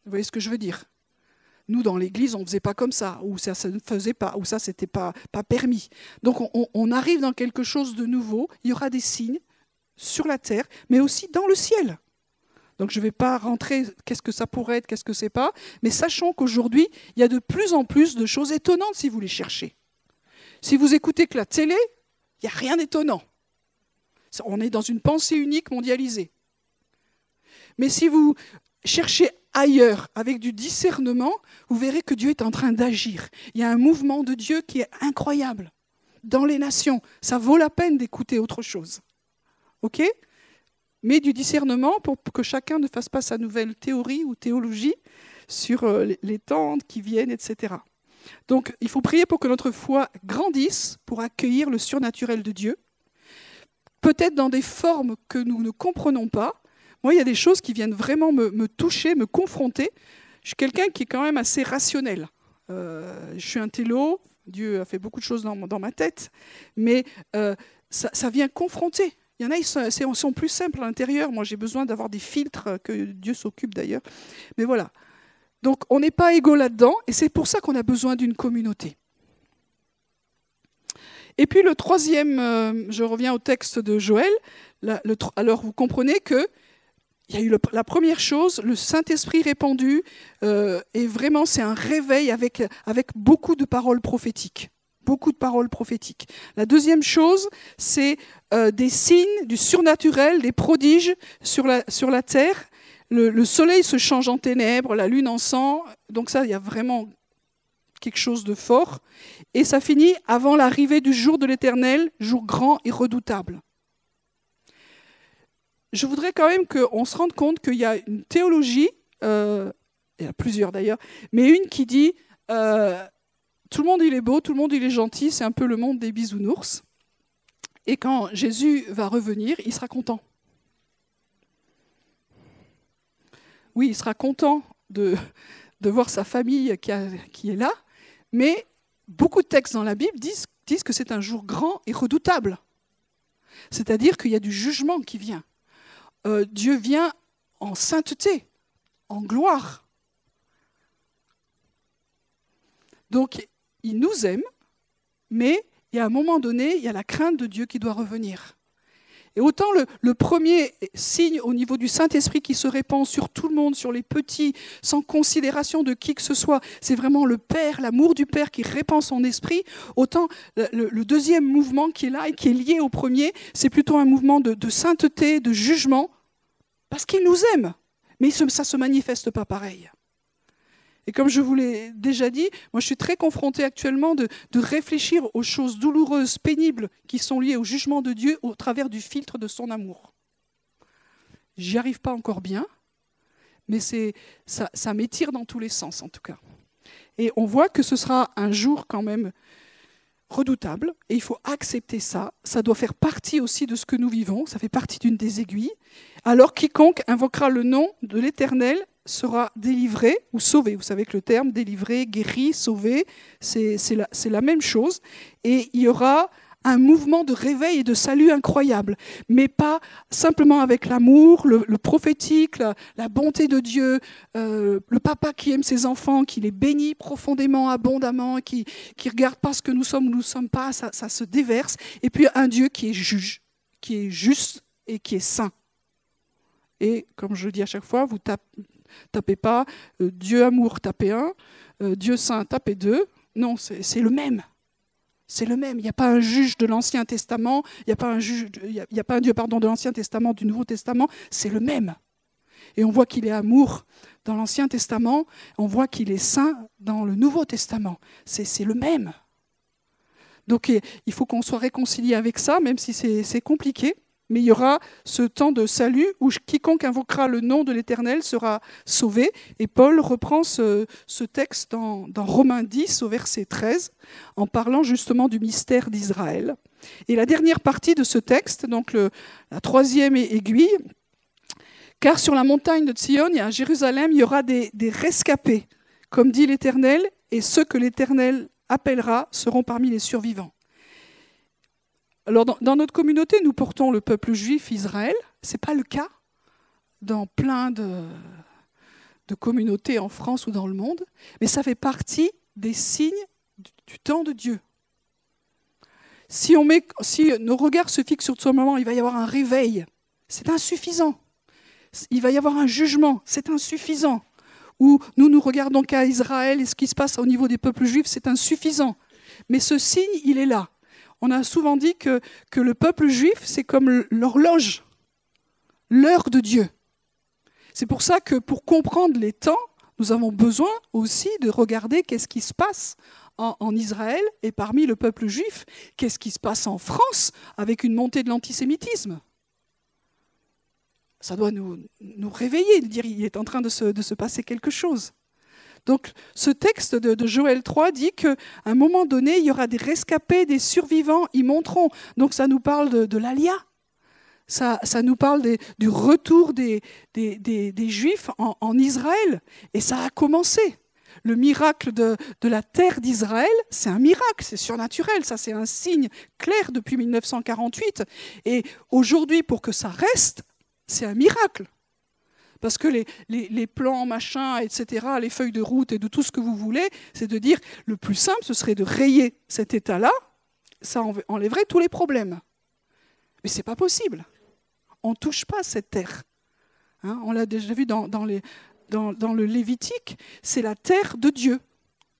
Vous voyez ce que je veux dire? Nous, dans l'Église, on ne faisait pas comme ça, ou ça ne faisait pas, ou ça, c'était pas, permis. Donc, on, on arrive dans quelque chose de nouveau. Il y aura des signes sur la terre, mais aussi dans le ciel. Donc je ne vais pas rentrer, qu'est-ce que ça pourrait être, qu'est-ce que c'est pas, mais sachons qu'aujourd'hui, il y a de plus en plus de choses étonnantes si vous les cherchez. Si vous écoutez que la télé, il n'y a rien d'étonnant. On est dans une pensée unique mondialisée. Mais si vous cherchez ailleurs avec du discernement, vous verrez que Dieu est en train d'agir. Il y a un mouvement de Dieu qui est incroyable dans les nations. Ça vaut la peine d'écouter autre chose. OK? Mais du discernement pour que chacun ne fasse pas sa nouvelle théorie ou théologie sur euh, les temps qui viennent, etc. Donc il faut prier pour que notre foi grandisse pour accueillir le surnaturel de Dieu, peut-être dans des formes que nous ne comprenons pas. Moi, il y a des choses qui viennent vraiment me, toucher, me confronter. Je suis quelqu'un qui est quand même assez rationnel. Euh, je suis un télo, Dieu a fait beaucoup de choses dans, ma tête, mais euh, ça, vient confronter. Il y en a, ils sont, plus simples à l'intérieur. Moi, j'ai besoin d'avoir des filtres, que Dieu s'occupe d'ailleurs. Mais voilà. Donc, on n'est pas égaux là-dedans, et c'est pour ça qu'on a besoin d'une communauté. Et puis le troisième, euh, je reviens au texte de Joël. alors, vous comprenez que il y a eu la première chose, le Saint-Esprit répandu, euh, et vraiment c'est un réveil avec, avec beaucoup de paroles prophétiques. Beaucoup de paroles prophétiques. La deuxième chose, c'est euh, des signes du surnaturel, des prodiges sur la, sur la terre. Le, le, soleil se change en ténèbres, la lune en sang. Donc ça, il y a vraiment quelque chose de fort. Et ça finit avant l'arrivée du jour de l'Éternel, jour grand et redoutable je voudrais quand même qu'on se rende compte qu'il y a une théologie, euh, il y a plusieurs d'ailleurs, mais une qui dit euh, tout le monde il est beau, tout le monde il est gentil, c'est un peu le monde des bisounours. Et quand Jésus va revenir, il sera content. Oui, il sera content de, voir sa famille qui, est là, mais beaucoup de textes dans la Bible disent, disent que c'est un jour grand et redoutable. C'est-à-dire qu'il y a du jugement qui vient. Euh, Dieu vient en sainteté, en gloire. Donc, il nous aime, mais il y a un moment donné, il y a la crainte de Dieu qui doit revenir. Et autant le, premier signe au niveau du Saint-Esprit qui se répand sur tout le monde, sur les petits, sans considération de qui que ce soit, c'est vraiment le Père, l'amour du Père qui répand son esprit, autant le, deuxième mouvement qui est là et qui est lié au premier, c'est plutôt un mouvement de, de sainteté, de jugement, parce qu'il nous aime. Mais ça ne se manifeste pas pareil. Et comme je vous l'ai déjà dit, moi je suis très confrontée actuellement de, réfléchir aux choses douloureuses, pénibles, qui sont liées au jugement de Dieu au travers du filtre de son amour. J'y arrive pas encore bien, mais ça, ça m'étire dans tous les sens en tout cas. Et on voit que ce sera un jour quand même redoutable et il faut accepter ça. Ça doit faire partie aussi de ce que nous vivons, ça fait partie d'une des aiguilles. Alors quiconque invoquera le nom de l'Éternel sera délivré ou sauvé. Vous savez que le terme délivré, guéri, sauvé, c'est la, la, même chose. Et il y aura un mouvement de réveil et de salut incroyable, mais pas simplement avec l'amour, le, prophétique, la, bonté de Dieu, euh, le papa qui aime ses enfants, qui les bénit profondément, abondamment, qui ne regarde pas ce que nous sommes ou nous ne sommes pas, ça, ça se déverse, et puis un Dieu qui est juge, qui est juste et qui est saint. Et comme je dis à chaque fois, vous tapez, tapez pas euh, Dieu amour, tapez un, euh, Dieu saint, tapez deux. Non, c'est le même. C'est le même. Il n'y a pas un juge de l'Ancien Testament, il n'y a pas un a pas un Dieu pardon de l'Ancien Testament, du Nouveau Testament. C'est le même. Et on voit qu'il est amour dans l'Ancien Testament, on voit qu'il est saint dans le Nouveau Testament. C'est le même. Donc il faut qu'on soit réconcilié avec ça, même si c'est compliqué mais il y aura ce temps de salut où quiconque invoquera le nom de l'Éternel sera sauvé. Et Paul reprend ce, texte dans, Romains 10 au verset 13 en parlant justement du mystère d'Israël. Et la dernière partie de ce texte, donc la troisième aiguille, car sur la montagne de Sion et à Jérusalem, il y aura des, des rescapés, comme dit l'Éternel, et ceux que l'Éternel appellera seront parmi les survivants. Alors, dans, notre communauté, nous portons le peuple juif Israël. Ce n'est pas le cas dans plein de, communautés en France ou dans le monde, mais ça fait partie des signes du, temps de Dieu. Si, on met, si nos regards se fixent sur ce moment, il va y avoir un réveil. C'est insuffisant. Il va y avoir un jugement. C'est insuffisant. Ou nous nous regardons qu'à Israël et ce qui se passe au niveau des peuples juifs, c'est insuffisant. Mais ce signe, il est là on a souvent dit que, le peuple juif, c'est comme l'horloge, l'heure de Dieu. C'est pour ça que pour comprendre les temps, nous avons besoin aussi de regarder qu'est-ce qui se passe en, Israël et parmi le peuple juif, qu'est-ce qui se passe en France avec une montée de l'antisémitisme. Ça doit nous, réveiller, dire il est en train de se, passer quelque chose. Donc ce texte de, Joël 3 dit qu'à un moment donné, il y aura des rescapés, des survivants, ils monteront. Donc ça nous parle de, l'Alia. Ça, nous parle du retour des, Juifs en, Israël. Et ça a commencé. Le miracle de, la terre d'Israël, c'est un miracle, c'est surnaturel. Ça, c'est un signe clair depuis 1948. Et aujourd'hui, pour que ça reste, c'est un miracle. Parce que les, les, plans, machin, etc., les feuilles de route et de tout ce que vous voulez, c'est de dire le plus simple, ce serait de rayer cet état-là, ça enlèverait tous les problèmes. Mais ce n'est pas possible. On ne touche pas cette terre. Hein, on l'a déjà vu dans, dans, les, dans, dans le Lévitique, c'est la terre de Dieu.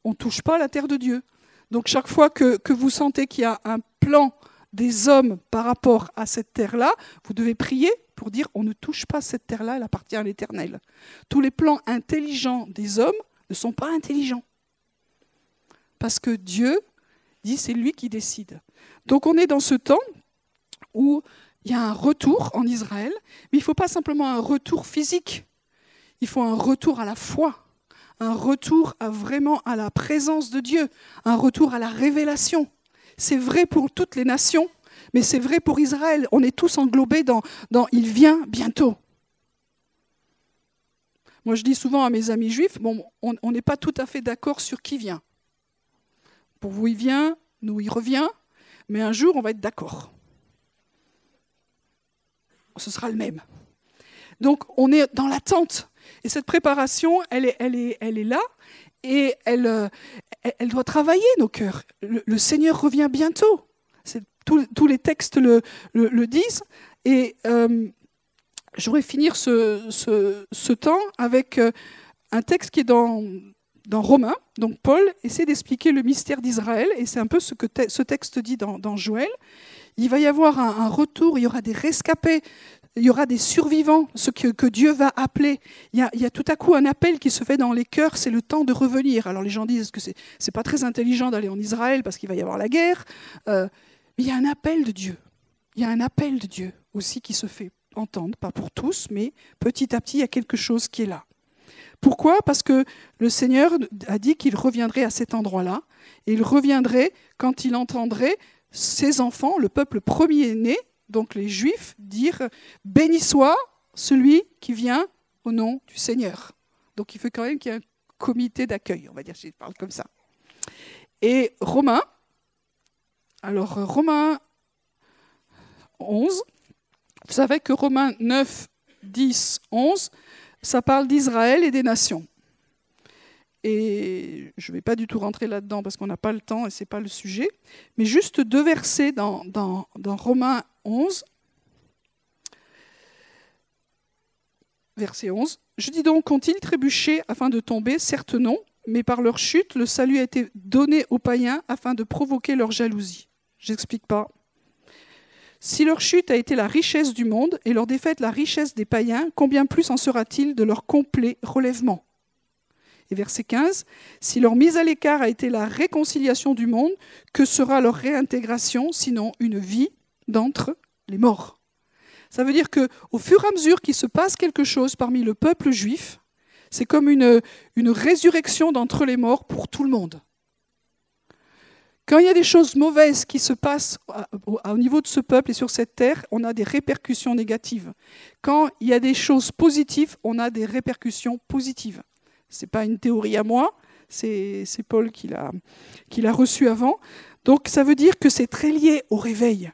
On ne touche pas la terre de Dieu. Donc chaque fois que, que vous sentez qu'il y a un plan des hommes par rapport à cette terre-là, vous devez prier pour dire on ne touche pas cette terre-là, elle appartient à l'Éternel. Tous les plans intelligents des hommes ne sont pas intelligents. Parce que Dieu dit c'est lui qui décide. Donc on est dans ce temps où il y a un retour en Israël, mais il ne faut pas simplement un retour physique, il faut un retour à la foi, un retour à vraiment à la présence de Dieu, un retour à la révélation. C'est vrai pour toutes les nations, mais c'est vrai pour Israël. On est tous englobés dans, Il vient bientôt. Moi, je dis souvent à mes amis juifs, on n'est pas tout à fait d'accord sur qui vient. Pour vous, il vient, nous, il revient, mais un jour, on va être d'accord. Ce sera le même. Donc, on est dans l'attente. Et cette préparation, elle est, elle là, et euh, elle doit travailler nos cœurs. Le, Seigneur revient bientôt tous, les textes le, disent. Et euh, je voudrais finir ce, temps avec euh, un texte qui est dans, dans Romains. Donc Paul essaie d'expliquer le mystère d'Israël, et c'est un peu ce que ce texte dit dans, Joël. Il va y avoir un, retour, il y aura des rescapés, il y aura des survivants, ce que, Dieu va appeler. Il y, a, tout à coup un appel qui se fait dans les cœurs, c'est le temps de revenir. Alors les gens disent que ce n'est pas très intelligent d'aller en Israël parce qu'il va y avoir la guerre. Euh, il y a un appel de Dieu. Il y a un appel de Dieu aussi qui se fait entendre, pas pour tous, mais petit à petit, il y a quelque chose qui est là. Pourquoi? Parce que le Seigneur a dit qu'il reviendrait à cet endroit-là, et il reviendrait quand il entendrait ses enfants, le peuple premier-né, donc les Juifs, dire Béni soit celui qui vient au nom du Seigneur. Donc il faut quand même qu'il y ait un comité d'accueil, on va dire, je parle comme ça. Et Romains, alors, euh, Romains 11, vous savez que Romains 9, 10, 11, ça parle d'Israël et des nations. Et je ne vais pas du tout rentrer là-dedans parce qu'on n'a pas le temps et ce n'est pas le sujet. Mais juste deux versets dans, dans, dans Romains 11. Verset 11. Je dis donc, ont-ils trébuché afin de tomber? Certes non, mais par leur chute, le salut a été donné aux païens afin de provoquer leur jalousie. J'explique pas. Si leur chute a été la richesse du monde et leur défaite la richesse des païens, combien plus en sera-t-il de leur complet relèvement? Et verset 15, si leur mise à l'écart a été la réconciliation du monde, que sera leur réintégration sinon une vie d'entre les morts? Ça veut dire que au fur et à mesure qu'il se passe quelque chose parmi le peuple juif, c'est comme une résurrection d'entre les morts pour tout le monde. Quand il y a des choses mauvaises qui se passent au niveau de ce peuple et sur cette terre, on a des répercussions négatives. Quand il y a des choses positives, on a des répercussions positives. Ce n'est pas une théorie à moi, c'est Paul qui l'a reçu avant. Donc ça veut dire que c'est très lié au réveil.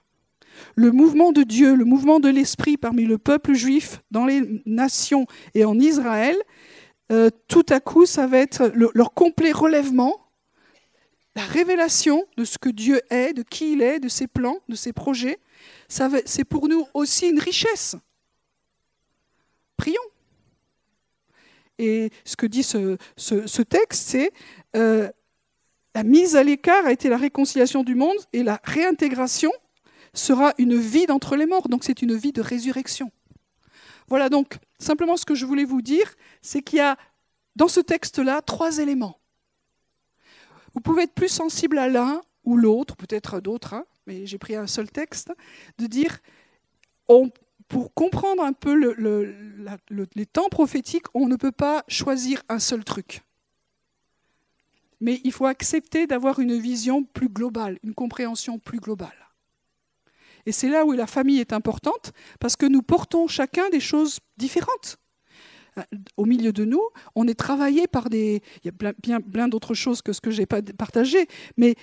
Le mouvement de Dieu, le mouvement de l'Esprit parmi le peuple juif, dans les nations et en Israël, euh, tout à coup, ça va être leur complet relèvement la révélation de ce que Dieu est, de qui il est, de ses plans, de ses projets, c'est pour nous aussi une richesse. Prions. Et ce que dit ce, texte, c'est euh, la mise à l'écart a été la réconciliation du monde et la réintégration sera une vie d'entre les morts. Donc c'est une vie de résurrection. Voilà donc simplement ce que je voulais vous dire, c'est qu'il y a dans ce texte-là trois éléments. Vous pouvez être plus sensible à l'un ou l'autre, peut-être d'autres, hein, mais j'ai pris un seul texte, de dire, pour comprendre un peu les temps prophétiques, on ne peut pas choisir un seul truc. Mais il faut accepter d'avoir une vision plus globale, une compréhension plus globale. Et c'est là où la famille est importante, parce que nous portons chacun des choses différentes. Au milieu de nous, on est travaillé par des... Il y a plein d'autres choses que ce que pas partagé, mais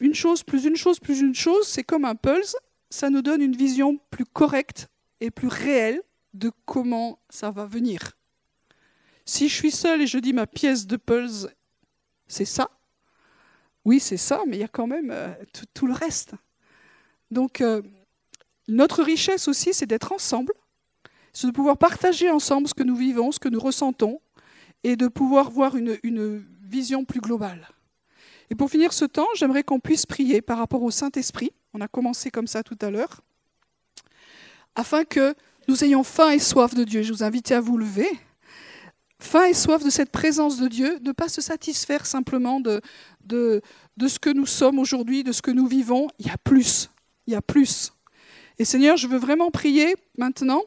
une chose plus une chose plus une chose, c'est comme un pulse, ça nous donne une vision plus correcte et plus réelle de comment ça va venir. Si je suis seule et je dis ma pièce de pulse, c'est ça, oui c'est ça, mais il y a quand même euh, tout, le reste. Donc euh, notre richesse aussi, c'est d'être ensemble, c'est de pouvoir partager ensemble ce que nous vivons, ce que nous ressentons, et de pouvoir voir une, vision plus globale. Et pour finir ce temps, j'aimerais qu'on puisse prier par rapport au Saint-Esprit. On a commencé comme ça tout à l'heure. Afin que nous ayons faim et soif de Dieu. Je vous invite à vous lever. Faim et soif de cette présence de Dieu, ne pas se satisfaire simplement de ce que nous sommes aujourd'hui, de ce que nous vivons. Il y a plus. Il y a plus. Et Seigneur, je veux vraiment prier maintenant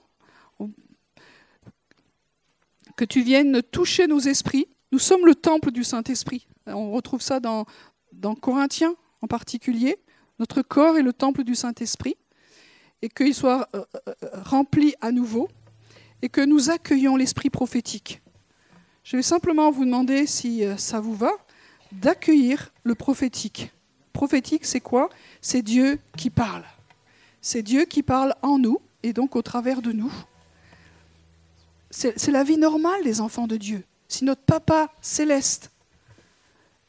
que tu viennes toucher nos esprits. Nous sommes le temple du Saint-Esprit. On retrouve ça dans, dans Corinthiens en particulier. Notre corps est le temple du Saint-Esprit et qu'il soit euh, euh, rempli à nouveau et que nous accueillons l'esprit prophétique. Je vais simplement vous demander, si euh, ça vous va, d'accueillir le prophétique. Prophétique, c'est quoi? C'est Dieu qui parle. C'est Dieu qui parle en nous et donc au travers de nous. C'est la vie normale des enfants de Dieu. Si notre Papa céleste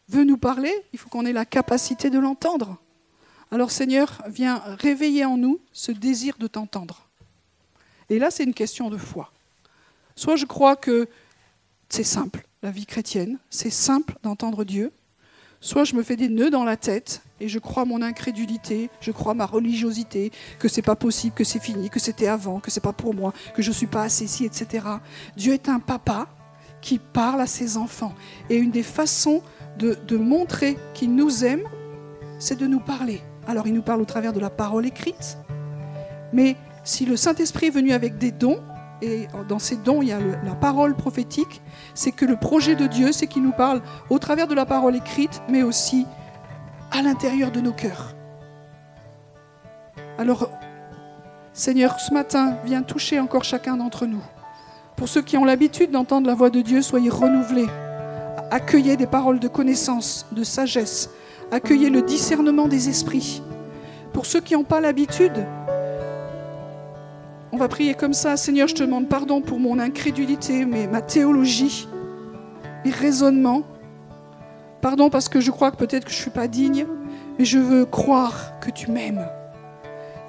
veut nous parler, il faut qu'on ait la capacité de l'entendre. Alors Seigneur, viens réveiller en nous ce désir de t'entendre. Et là, c'est une question de foi. Soit je crois que c'est simple, la vie chrétienne, c'est simple d'entendre Dieu, soit je me fais des nœuds dans la tête et je crois mon incrédulité, je crois ma religiosité, que c'est pas possible, que c'est fini, que c'était avant, que c'est pas pour moi, que je suis pas assez si, etc. Dieu est un papa qui parle à ses enfants. Et une des façons de, de montrer qu'il nous aime, c'est de nous parler. Alors il nous parle au travers de la parole écrite, mais si le Saint-Esprit est venu avec des dons, et dans ces dons, il y a la parole prophétique, c'est que le projet de Dieu, c'est qu'il nous parle au travers de la parole écrite, mais aussi à l'intérieur de nos cœurs. Alors, Seigneur, ce matin, viens toucher encore chacun d'entre nous. Pour ceux qui ont l'habitude d'entendre la voix de Dieu, soyez renouvelés. Accueillez des paroles de connaissance, de sagesse. Accueillez le discernement des esprits. Pour ceux qui n'ont pas l'habitude, on va prier comme ça. Seigneur, je te demande pardon pour mon incrédulité, mais ma théologie, mes raisonnements. Pardon parce que je crois que peut-être que je ne suis pas digne, mais je veux croire que tu m'aimes.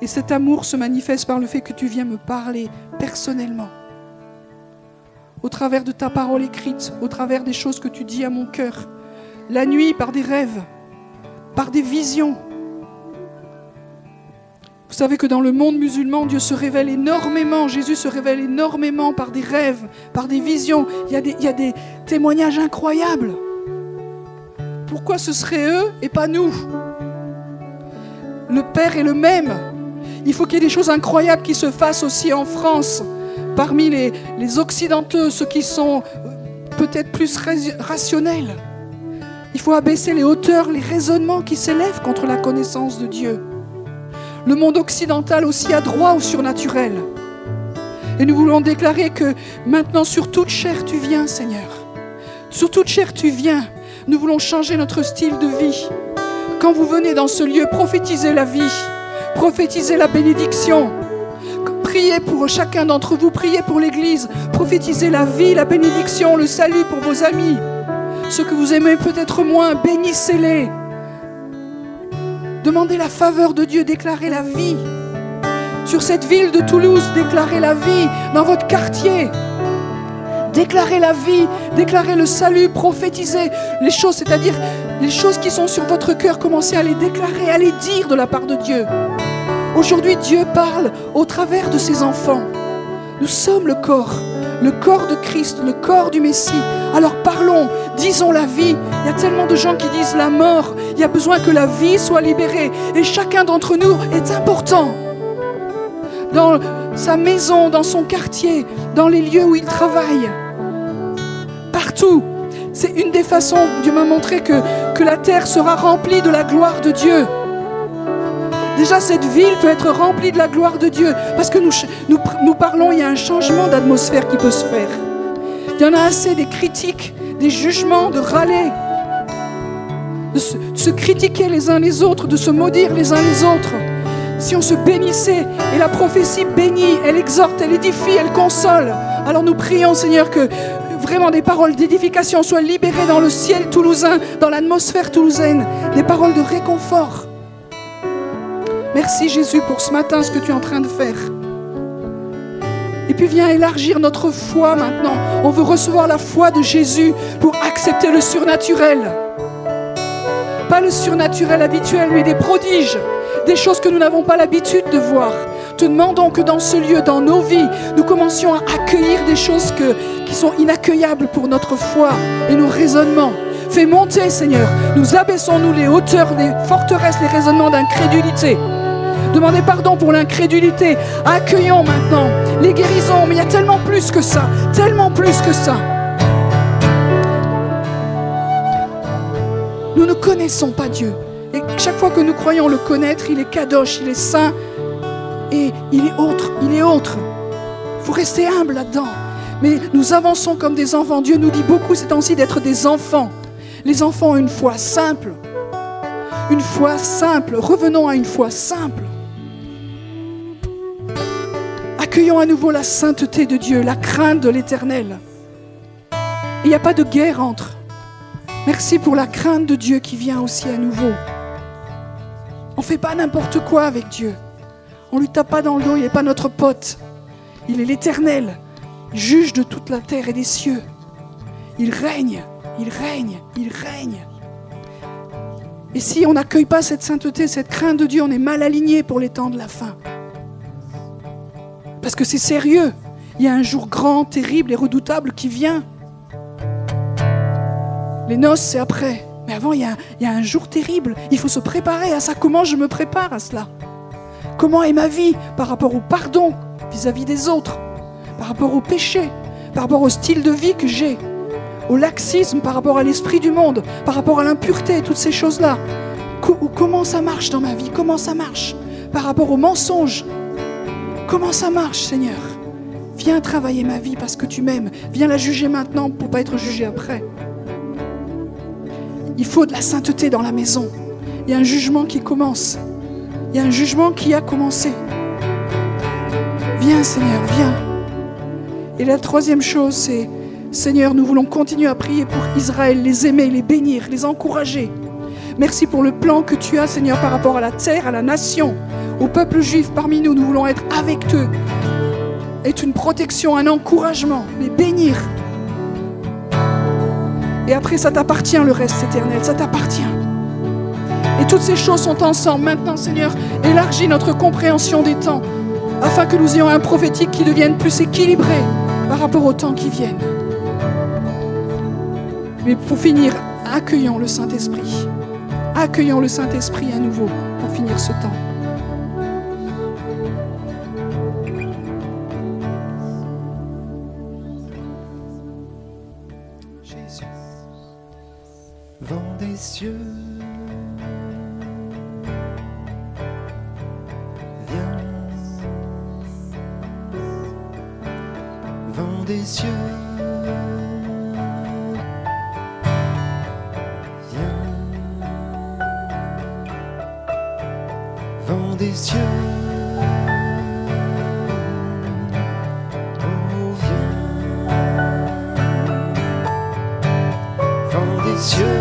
Et cet amour se manifeste par le fait que tu viens me parler personnellement. Au travers de ta parole écrite, au travers des choses que tu dis à mon cœur. La nuit par des rêves, par des visions vous savez que dans le monde musulman, Dieu se révèle énormément, Jésus se révèle énormément par des rêves, par des visions. Il y a des, il y a des témoignages incroyables. Pourquoi ce serait eux et pas nous? Le Père est le même. Il faut qu'il y ait des choses incroyables qui se fassent aussi en France, parmi les, les Occidentaux, ceux qui sont euh, peut-être plus rationnels. Il faut abaisser les hauteurs, les raisonnements qui s'élèvent contre la connaissance de Dieu. Le monde occidental aussi a droit au surnaturel. Et nous voulons déclarer que maintenant sur toute chair tu viens, Seigneur. Sur toute chair tu viens. Nous voulons changer notre style de vie. Quand vous venez dans ce lieu, prophétisez la vie, prophétisez la bénédiction. Priez pour chacun d'entre vous, priez pour l'Église, prophétisez la vie, la bénédiction, le salut pour vos amis. Ceux que vous aimez peut-être moins, bénissez-les. Demandez la faveur de Dieu, déclarez la vie. Sur cette ville de Toulouse, déclarez la vie. Dans votre quartier, déclarez la vie, déclarez le salut, prophétisez les choses, c'est-à-dire les choses qui sont sur votre cœur, commencez à les déclarer, à les dire de la part de Dieu. Aujourd'hui, Dieu parle au travers de ses enfants. Nous sommes le corps, le corps de Christ, le corps du Messie. Alors parlons, disons la vie. Il y a tellement de gens qui disent la mort. Il y a besoin que la vie soit libérée. Et chacun d'entre nous est important. Dans sa maison, dans son quartier, dans les lieux où il travaille. Partout. C'est une des façons, Dieu m'a montré que, la terre sera remplie de la gloire de Dieu. Déjà, cette ville peut être remplie de la gloire de Dieu. Parce que nous, parlons, il y a un changement d'atmosphère qui peut se faire. Il y en a assez des critiques, des jugements, de râler, de se critiquer les uns les autres, de se maudire les uns les autres. Si on se bénissait, et la prophétie bénit, elle exhorte, elle édifie, elle console. Alors nous prions, Seigneur, que vraiment des paroles d'édification soient libérées dans le ciel toulousain, dans l'atmosphère toulousaine, des paroles de réconfort. Merci Jésus pour ce matin, ce que tu es en train de faire. Et puis viens élargir notre foi maintenant. On veut recevoir la foi de Jésus pour accepter le surnaturel. Pas le surnaturel habituel, mais des prodiges, des choses que nous n'avons pas l'habitude de voir. Te demandons que dans ce lieu, dans nos vies, nous commencions à accueillir des choses qui sont inaccueillables pour notre foi et nos raisonnements. Fais monter, Seigneur. Nous abaissons-nous les hauteurs, les forteresses, les raisonnements d'incrédulité. Demandez pardon pour l'incrédulité. Accueillons maintenant les guérisons. Mais il y a tellement plus que ça. Tellement plus que ça. Nous ne connaissons pas Dieu. Et chaque fois que nous croyons le connaître, il est kadosh, il est saint. Et il est autre, il est autre. Il faut rester humble là-dedans. Mais nous avançons comme des enfants. Dieu nous dit beaucoup ces temps-ci d'être des enfants. Les enfants ont une foi simple. Une foi simple. Revenons à une foi simple. Accueillons à nouveau la sainteté de Dieu, la crainte de l'éternel. Il n'y a pas de guerre entre. Merci pour la crainte de Dieu qui vient aussi à nouveau. On ne fait pas n'importe quoi avec Dieu. On ne lui tape pas dans le dos, il n'est pas notre pote. Il est l'éternel, juge de toute la terre et des cieux. Il règne, il règne, il règne. Et si on n'accueille pas cette sainteté, cette crainte de Dieu, on est mal aligné pour les temps de la fin. Parce que c'est sérieux. Il y a un jour grand, terrible et redoutable qui vient. Les noces, c'est après. Mais avant, il y, a, un jour terrible. Il faut se préparer à ça. Comment je me prépare à cela? Comment est ma vie par rapport au pardon vis-à-vis -vis des autres? Par rapport au péché? Par rapport au style de vie que j'ai? Au laxisme par rapport à l'esprit du monde? Par rapport à l'impureté Toutes ces choses-là? Comment ça marche dans ma vie? Comment ça marche? Par rapport au mensonge? Comment ça marche, Seigneur? Viens travailler ma vie parce que tu m'aimes. Viens la juger maintenant pour pas être jugé après. Il faut de la sainteté dans la maison. Il y a un jugement qui commence. Il y a un jugement qui a commencé. Viens, Seigneur, viens. Et la troisième chose, c'est, Seigneur, nous voulons continuer à prier pour Israël, les aimer, les bénir, les encourager. Merci pour le plan que tu as, Seigneur, par rapport à la terre, à la nation, au peuple juif parmi nous. Nous voulons être avec eux. Être une protection, un encouragement, les bénir. Et après, ça t'appartient le reste éternel, ça t'appartient. Et toutes ces choses sont ensemble. Maintenant, Seigneur, élargis notre compréhension des temps, afin que nous ayons un prophétique qui devienne plus équilibré par rapport aux temps qui viennent. Mais pour finir, accueillons le Saint-Esprit. Accueillons le Saint-Esprit à nouveau pour finir ce temps. Cieux. Viens. Vent des cieux. vent des cieux. Oh, viens, vent des cieux.